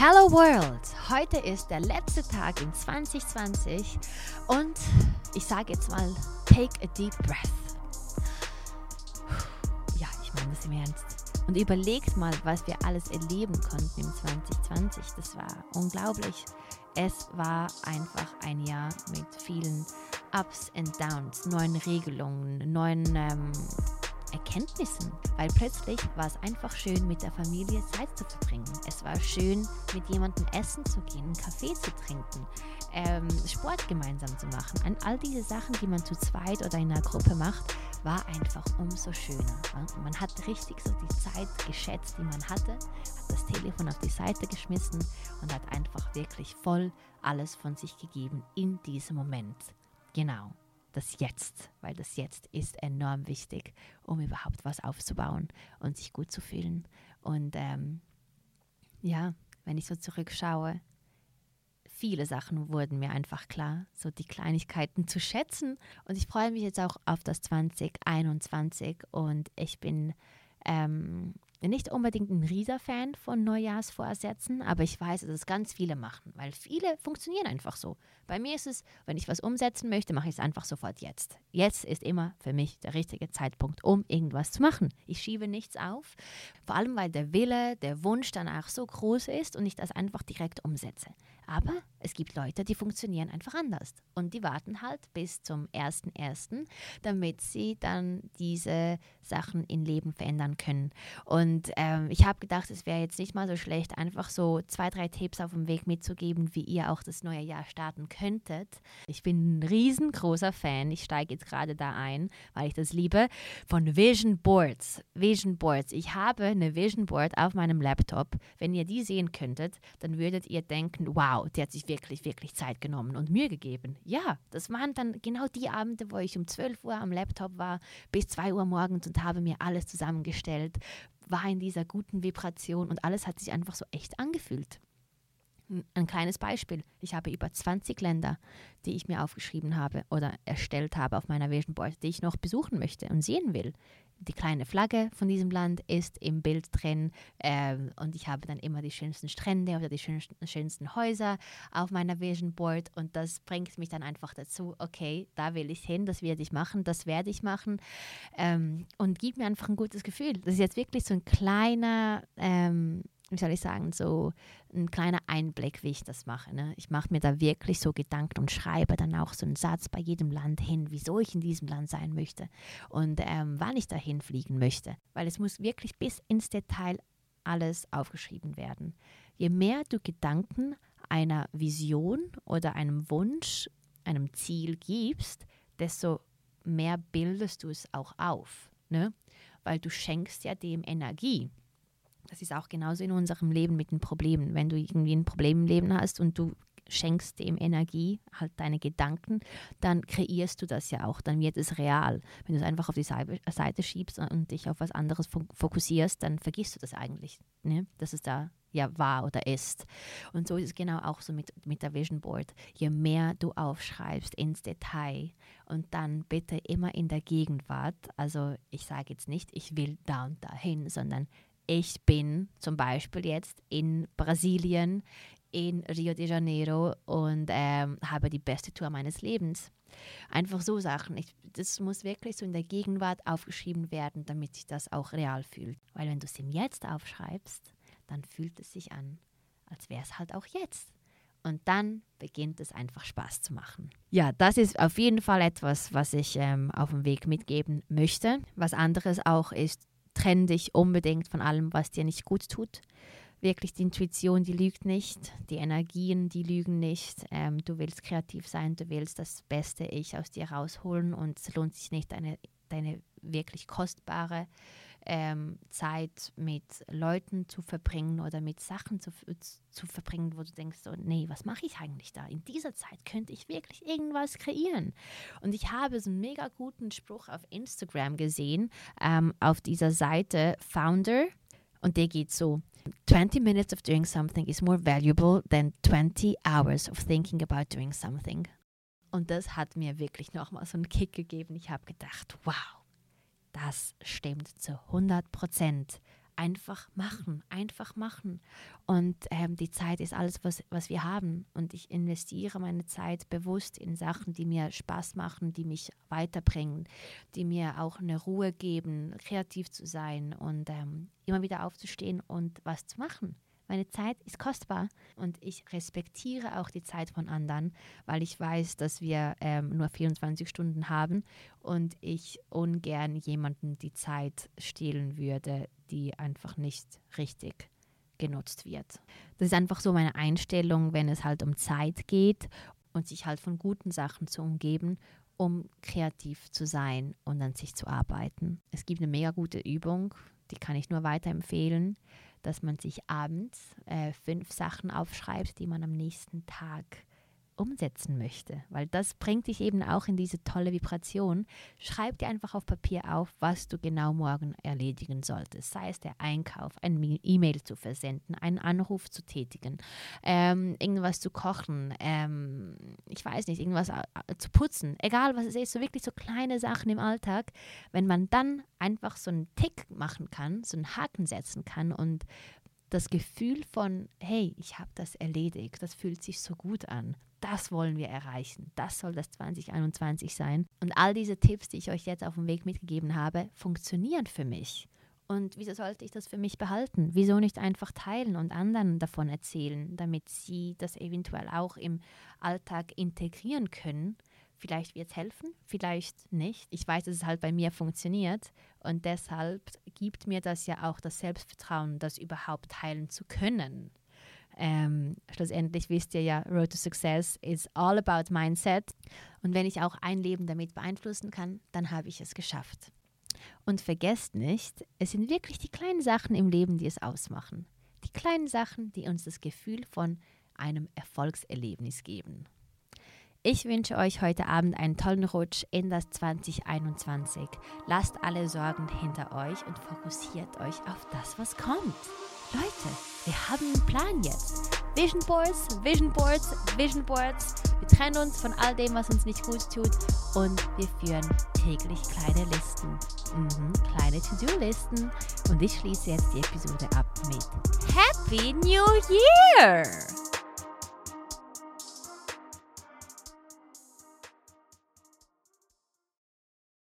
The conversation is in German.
Hello World! Heute ist der letzte Tag in 2020 und ich sage jetzt mal, take a deep breath. Ja, ich meine das im Ernst. Und überlegt mal, was wir alles erleben konnten im 2020. Das war unglaublich. Es war einfach ein Jahr mit vielen Ups und Downs, neuen Regelungen, neuen ähm, Erkenntnissen, weil plötzlich war es einfach schön, mit der Familie Zeit zu verbringen. Es war schön, mit jemandem essen zu gehen, einen Kaffee zu trinken, ähm, Sport gemeinsam zu machen. An all diese Sachen, die man zu zweit oder in einer Gruppe macht, war einfach umso schöner. Man hat richtig so die Zeit geschätzt, die man hatte, hat das Telefon auf die Seite geschmissen und hat einfach wirklich voll alles von sich gegeben in diesem Moment. Genau das Jetzt, weil das Jetzt ist enorm wichtig, um überhaupt was aufzubauen und sich gut zu fühlen. Und ähm, ja, wenn ich so zurückschaue, viele Sachen wurden mir einfach klar, so die Kleinigkeiten zu schätzen. Und ich freue mich jetzt auch auf das 2021 und ich bin ähm, nicht unbedingt ein Rieser-Fan von Neujahrsvorsätzen, aber ich weiß, dass es ganz viele machen, weil viele funktionieren einfach so. Bei mir ist es, wenn ich was umsetzen möchte, mache ich es einfach sofort jetzt. Jetzt ist immer für mich der richtige Zeitpunkt, um irgendwas zu machen. Ich schiebe nichts auf, vor allem weil der Wille, der Wunsch danach so groß ist und ich das einfach direkt umsetze. Aber es gibt Leute, die funktionieren einfach anders und die warten halt bis zum 1.1., damit sie dann diese Sachen im Leben verändern können. Und ähm, ich habe gedacht, es wäre jetzt nicht mal so schlecht, einfach so zwei, drei Tipps auf dem Weg mitzugeben, wie ihr auch das neue Jahr starten könntet. Ich bin ein riesengroßer Fan, ich steige jetzt gerade da ein, weil ich das liebe, von Vision Boards. Vision Boards. Ich habe eine Vision Board auf meinem Laptop. Wenn ihr die sehen könntet, dann würdet ihr denken, wow, wow, die hat sich wirklich, wirklich Zeit genommen und Mühe gegeben. Ja, das waren dann genau die Abende, wo ich um 12 Uhr am Laptop war, bis 2 Uhr morgens und habe mir alles zusammengestellt, war in dieser guten Vibration und alles hat sich einfach so echt angefühlt. Ein kleines Beispiel. Ich habe über 20 Länder, die ich mir aufgeschrieben habe oder erstellt habe auf meiner Vision Board, die ich noch besuchen möchte und sehen will die kleine Flagge von diesem Land ist im Bild drin ähm, und ich habe dann immer die schönsten Strände oder die schönsten, schönsten Häuser auf meiner Vision Board und das bringt mich dann einfach dazu, okay, da will ich hin, das werde ich machen, das werde ich machen ähm, und gibt mir einfach ein gutes Gefühl. Das ist jetzt wirklich so ein kleiner ähm, wie soll ich sagen, so ein kleiner Einblick, wie ich das mache. Ne? Ich mache mir da wirklich so Gedanken und schreibe dann auch so einen Satz bei jedem Land hin, wieso ich in diesem Land sein möchte und ähm, wann ich dahin fliegen möchte. Weil es muss wirklich bis ins Detail alles aufgeschrieben werden. Je mehr du Gedanken einer Vision oder einem Wunsch, einem Ziel gibst, desto mehr bildest du es auch auf. Ne? Weil du schenkst ja dem Energie. Das ist auch genauso in unserem Leben mit den Problemen. Wenn du irgendwie ein Problem im Leben hast und du schenkst dem Energie, halt deine Gedanken, dann kreierst du das ja auch, dann wird es real. Wenn du es einfach auf die Seite schiebst und dich auf was anderes fokussierst, dann vergisst du das eigentlich, ne? dass es da ja war oder ist. Und so ist es genau auch so mit, mit der Vision Board. Je mehr du aufschreibst ins Detail und dann bitte immer in der Gegenwart, also ich sage jetzt nicht, ich will da und dahin, sondern ich bin zum Beispiel jetzt in Brasilien, in Rio de Janeiro und ähm, habe die beste Tour meines Lebens. Einfach so Sachen. Ich, das muss wirklich so in der Gegenwart aufgeschrieben werden, damit sich das auch real fühlt. Weil wenn du es ihm jetzt aufschreibst, dann fühlt es sich an, als wäre es halt auch jetzt. Und dann beginnt es einfach Spaß zu machen. Ja, das ist auf jeden Fall etwas, was ich ähm, auf dem Weg mitgeben möchte. Was anderes auch ist, trenn dich unbedingt von allem, was dir nicht gut tut. Wirklich, die Intuition, die lügt nicht, die Energien, die lügen nicht. Ähm, du willst kreativ sein, du willst das beste Ich aus dir rausholen und es lohnt sich nicht, deine, deine wirklich kostbare ähm, Zeit mit Leuten zu verbringen oder mit Sachen zu, zu verbringen, wo du denkst, so, nee, was mache ich eigentlich da? In dieser Zeit könnte ich wirklich irgendwas kreieren. Und ich habe so einen mega guten Spruch auf Instagram gesehen, ähm, auf dieser Seite Founder. Und der geht so, 20 minutes of doing something is more valuable than 20 hours of thinking about doing something. Und das hat mir wirklich nochmal so einen Kick gegeben. Ich habe gedacht, wow, das stimmt zu 100 Prozent. einfach machen, einfach machen. Und ähm, die Zeit ist alles, was, was wir haben. Und ich investiere meine Zeit bewusst in Sachen, die mir Spaß machen, die mich weiterbringen, die mir auch eine Ruhe geben, kreativ zu sein und ähm, immer wieder aufzustehen und was zu machen. Meine Zeit ist kostbar und ich respektiere auch die Zeit von anderen, weil ich weiß, dass wir ähm, nur 24 Stunden haben und ich ungern jemanden die Zeit stehlen würde, die einfach nicht richtig genutzt wird. Das ist einfach so meine Einstellung, wenn es halt um Zeit geht und sich halt von guten Sachen zu umgeben, um kreativ zu sein und an sich zu arbeiten. Es gibt eine mega gute Übung, die kann ich nur weiterempfehlen dass man sich abends äh, fünf Sachen aufschreibt, die man am nächsten Tag umsetzen möchte, weil das bringt dich eben auch in diese tolle Vibration. Schreib dir einfach auf Papier auf, was du genau morgen erledigen solltest, sei es der Einkauf, ein E-Mail zu versenden, einen Anruf zu tätigen, ähm, irgendwas zu kochen, ähm, ich weiß nicht, irgendwas äh, zu putzen, egal was es ist, so wirklich so kleine Sachen im Alltag, wenn man dann einfach so einen Tick machen kann, so einen Haken setzen kann und das Gefühl von, hey, ich habe das erledigt, das fühlt sich so gut an. Das wollen wir erreichen. Das soll das 2021 sein. Und all diese Tipps, die ich euch jetzt auf dem Weg mitgegeben habe, funktionieren für mich. Und wieso sollte ich das für mich behalten? Wieso nicht einfach teilen und anderen davon erzählen, damit sie das eventuell auch im Alltag integrieren können Vielleicht wird es helfen, vielleicht nicht. Ich weiß, dass es halt bei mir funktioniert und deshalb gibt mir das ja auch das Selbstvertrauen, das überhaupt teilen zu können. Ähm, schlussendlich wisst ihr ja, Road to Success is all about Mindset. Und wenn ich auch ein Leben damit beeinflussen kann, dann habe ich es geschafft. Und vergesst nicht, es sind wirklich die kleinen Sachen im Leben, die es ausmachen. Die kleinen Sachen, die uns das Gefühl von einem Erfolgserlebnis geben. Ich wünsche euch heute Abend einen tollen Rutsch in das 2021. Lasst alle Sorgen hinter euch und fokussiert euch auf das, was kommt. Leute, wir haben einen Plan jetzt. Vision Boards, Vision Boards, Vision Boards. Wir trennen uns von all dem, was uns nicht gut tut und wir führen täglich kleine Listen. Mhm, kleine To-Do-Listen. Und ich schließe jetzt die Episode ab mit Happy New Year!